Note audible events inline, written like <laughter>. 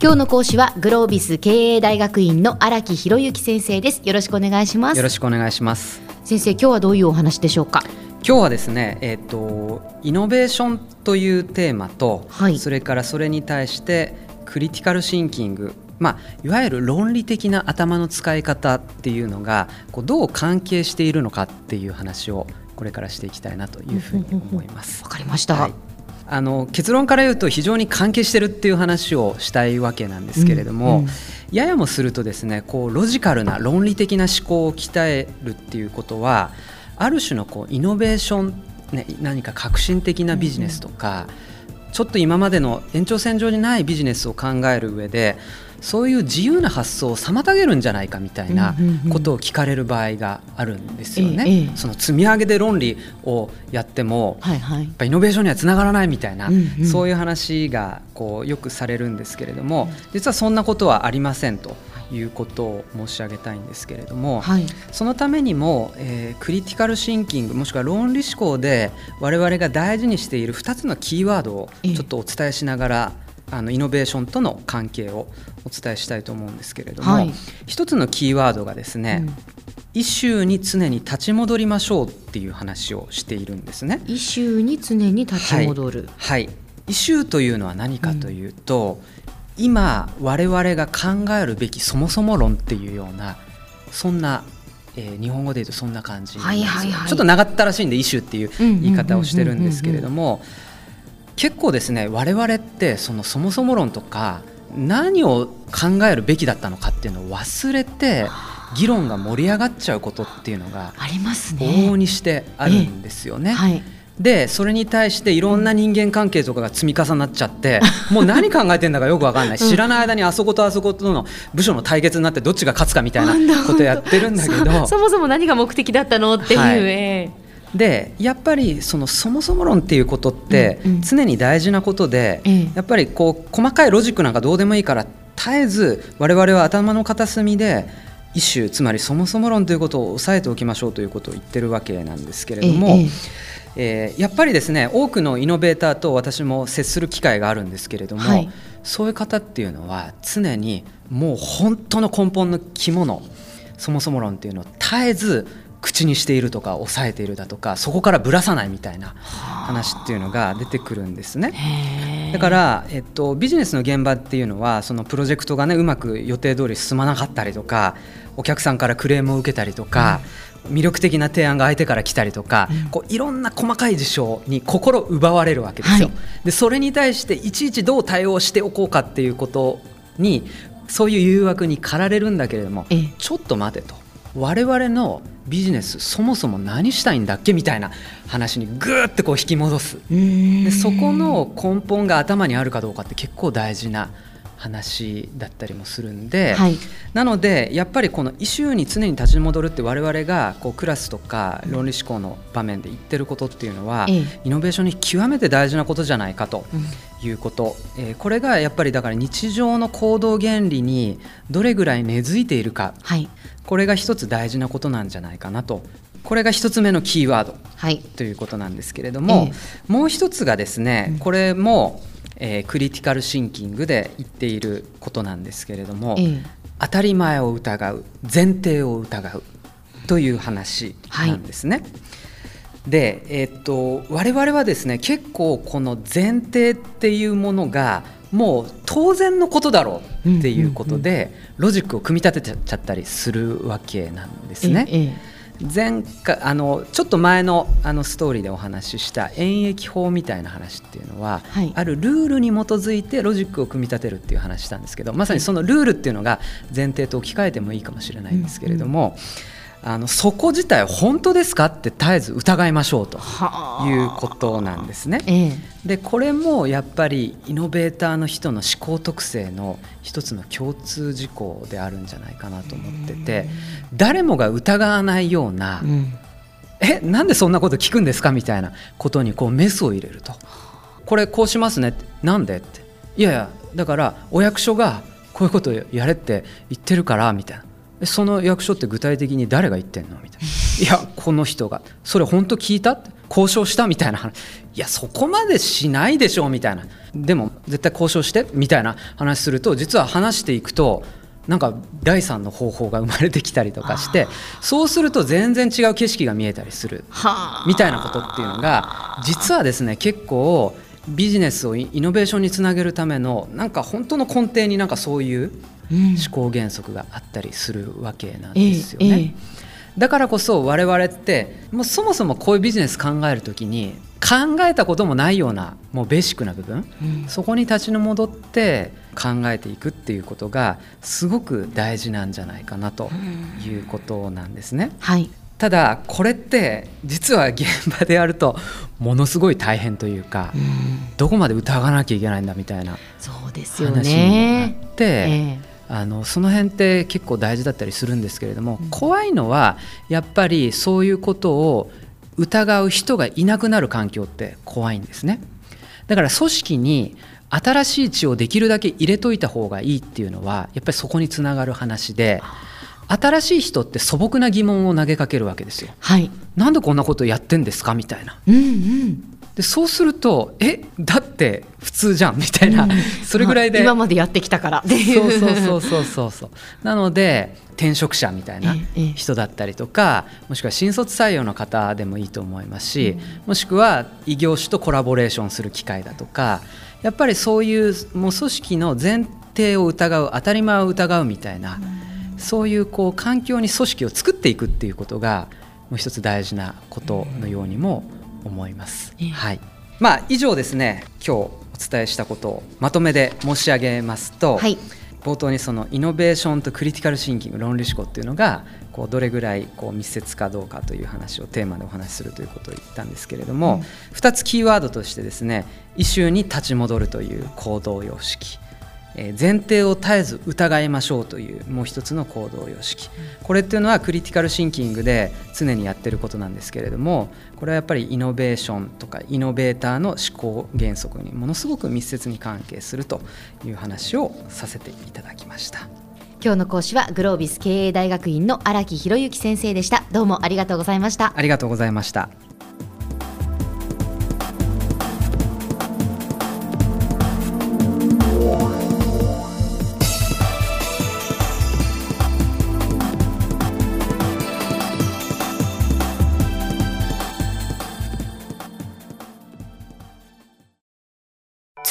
今日の講師はグロービス経営大学院の荒木博之先生です。よろしくお願いします。よろしくお願いします。先生今日はどういうお話でしょうか？今日はですね、えーと、イノベーションというテーマと、はい、それからそれに対してクリティカルシンキングまあ、いわゆる論理的な頭の使い方っていうのがこうどう関係しているのかっていう話をこれからしていきたいなというふうに思います。わかりました、はいあの結論から言うと非常に関係してるっていう話をしたいわけなんですけれども、うんうん、ややもするとですねこうロジカルな論理的な思考を鍛えるっていうことはある種のこうイノベーション、ね、何か革新的なビジネスとか、うん、ちょっと今までの延長線上にないビジネスを考える上でそういう自由な発想を妨げるんじゃないかみたいなことを聞かれる場合があるんですよね。その積み上げで論理をやっても、はいはい、やっぱイノベーションにはつながらないみたいな、うんうん、そういう話がこうよくされるんですけれども実はそんなことはありませんと。いうことを申し上げたいんですけれども、はい、そのためにも、えー、クリティカルシンキングもしくは論理思考で我々が大事にしている2つのキーワードをちょっとお伝えしながら、あのイノベーションとの関係をお伝えしたいと思うんですけれども、はい、一つのキーワードがですね、うん、イシューに常に立ち戻りましょうっていう話をしているんですね。イシューに常に立ち戻る、はい、はい、イシューというのは何かというと、うん、今我々が考えるべきそもそも論っていうようなそんなえー、日本語で言うとそんな感じ、はいはいはい、ちょっと長ったらしいんでイシューっていう言い方をしてるんですけれども結構ですね我々ってそのそもそも論とか何を考えるべきだったのかっていうのを忘れて議論が盛り上がっちゃうことっていうのがありますね。往々にしてあるんですよね。はい。でそれに対していろんな人間関係とかが積み重なっちゃって <laughs> もう何考えてんだかよく分かんない。知らない間にあそことあそことの部署の対決になってどっちが勝つかみたいなことやってるんだけど。<laughs> そもそも何が目的だったのっていう、はいでやっぱりそのそもそも論っていうことって常に大事なことで、うんうん、やっぱりこう細かいロジックなんかどうでもいいから絶えず我々は頭の片隅でイシューつまりそもそも論ということを押さえておきましょうということを言ってるわけなんですけれども、えええー、やっぱりですね多くのイノベーターと私も接する機会があるんですけれども、はい、そういう方っていうのは常にもう本当の根本の肝のそもそも論っていうのを絶えず口にしているとか抑えているだとかそこからぶらさないみたいな話っていうのが出てくるんですね。だから、えっと、ビジネスの現場っていうのはそのプロジェクトがねうまく予定通り進まなかったりとかお客さんからクレームを受けたりとか、うん、魅力的な提案が相手から来たりとか、うん、こういろんな細かい事象に心奪われるわけですよ。はい、でそれに対していちいちどう対応しておこうかっていうことにそういう誘惑に駆られるんだけれどもちょっと待てと我々のビジネスそもそも何したいんだっけみたいな話にぐーってこう引き戻す。でそこの根本が頭にあるかどうかって結構大事な話だったりもするんで、はい、なのでやっぱりこのイシューに常に立ち戻るって我々がこうクラスとか論理思考の場面で言ってることっていうのは、イノベーションに極めて大事なことじゃないかということ、うん、えー、これがやっぱりだから日常の行動原理にどれぐらい根付いているか、はい、これが一つ大事なことなんじゃないかなと。これが一つ目のキーワード、はい、ということなんですけれども、えー、もう一つがですね、これも、えー、クリティカルシンキングで言っていることなんですけれども、えー、当たり前を疑う前提を疑うという話なんですね。はい、で、えー、っと我々はですね結構この前提っていうものがもう当然のことだろうっていうことで、ロジックを組み立てちゃったりするわけなんですね。ええ前回あのちょっと前のあのストーリーでお話しした演疫法みたいな話っていうのは、はい、あるルールに基づいてロジックを組み立てるっていう話したんですけどまさにそのルールっていうのが前提と置き換えてもいいかもしれないんですけれども。うんうんあのそこ自体本当ですかって絶えず疑いましょうということなんですね。ええ、でこれもやっぱりイノベーターの人の思考特性の一つの共通事項であるんじゃないかなと思ってて誰もが疑わないような、うん、えなんでそんなこと聞くんですかみたいなことにこうメスを入れると。これこうしますねなんでって。いやいやだからお役所がこういうことやれって言ってるからみたいなその役所って具体的に誰が言ってんの？みたいな「<laughs> いやこの人が。それ本当聞いた?」って交渉した？みたいな。話いやそこまでしないでしょ？うみたいな。でも絶対交渉して？みたいな。話すると実は話していくとなんか第三の方法が生まれてきたりとかしてそうすると全然違う景色が見えたりする。みたいなことっていうのが実はですね結構ビジネスをイノベーションにつなげるためのなんか本当の根底になんかそういう思考原則があったりするわけなんですよね。うんええ。だからこそ我々ってもうそもそもこういうビジネス考える時に考えたこともないようなもうベーシックな部分、うん、そこに立ち戻って考えていくっていうことがすごく大事なんじゃないかなということなんですね。はい、ただこれって実は現場でやるとものすごい大変というか、うん、どこまで疑わなきゃいけないんだみたいな話になって。えーあのその辺って結構大事だったりするんですけれども、うん、怖いのはやっぱりそういうことを疑う人がいなくなる環境って怖いんですねだから組織に新しい血をできるだけ入れといた方がいいっていうのはやっぱりそこにつながる話で新しい人って素朴な疑問を投げかけるわけですよ。はい、なんでこんなことやってんですかみたいな。うんうんでそうするとえだって普通じゃんみたいな、うん、それぐらいで、今までやってきたから。そうそうそうそうそうそう。なので転職者みたいな人だったりとかもしくは新卒採用の方でもいいと思いますし、うん、もしくは異業種とコラボレーションする機会だとかやっぱりそういうもう組織の前提を疑う当たり前を疑うみたいな、うん、そういうこう環境に組織を作っていくっていうことがもう一つ大事なことのようにも思います。はい。まあ、以上ですね今日お伝えしたことをまとめで申し上げますと、はい、冒頭にそのイノベーションとクリティカルシンキング論理思考っていうのがこうどれぐらいこう密接かどうかという話をテーマでお話しするということを言ったんですけれども、うん、2つキーワードとしてですねイシューに立ち戻るという行動様式前提を絶えず疑いましょうというもう一つの行動様式。これっていうのはクリティカルシンキングで常にやってることなんですけれどもこれはやっぱりイノベーションとかイノベーターの思考原則にものすごく密接に関係するという話をさせていただきました。今日の講師はグロービス経営大学院の荒木博之先生でした。どうもありがとうございました。ありがとうございました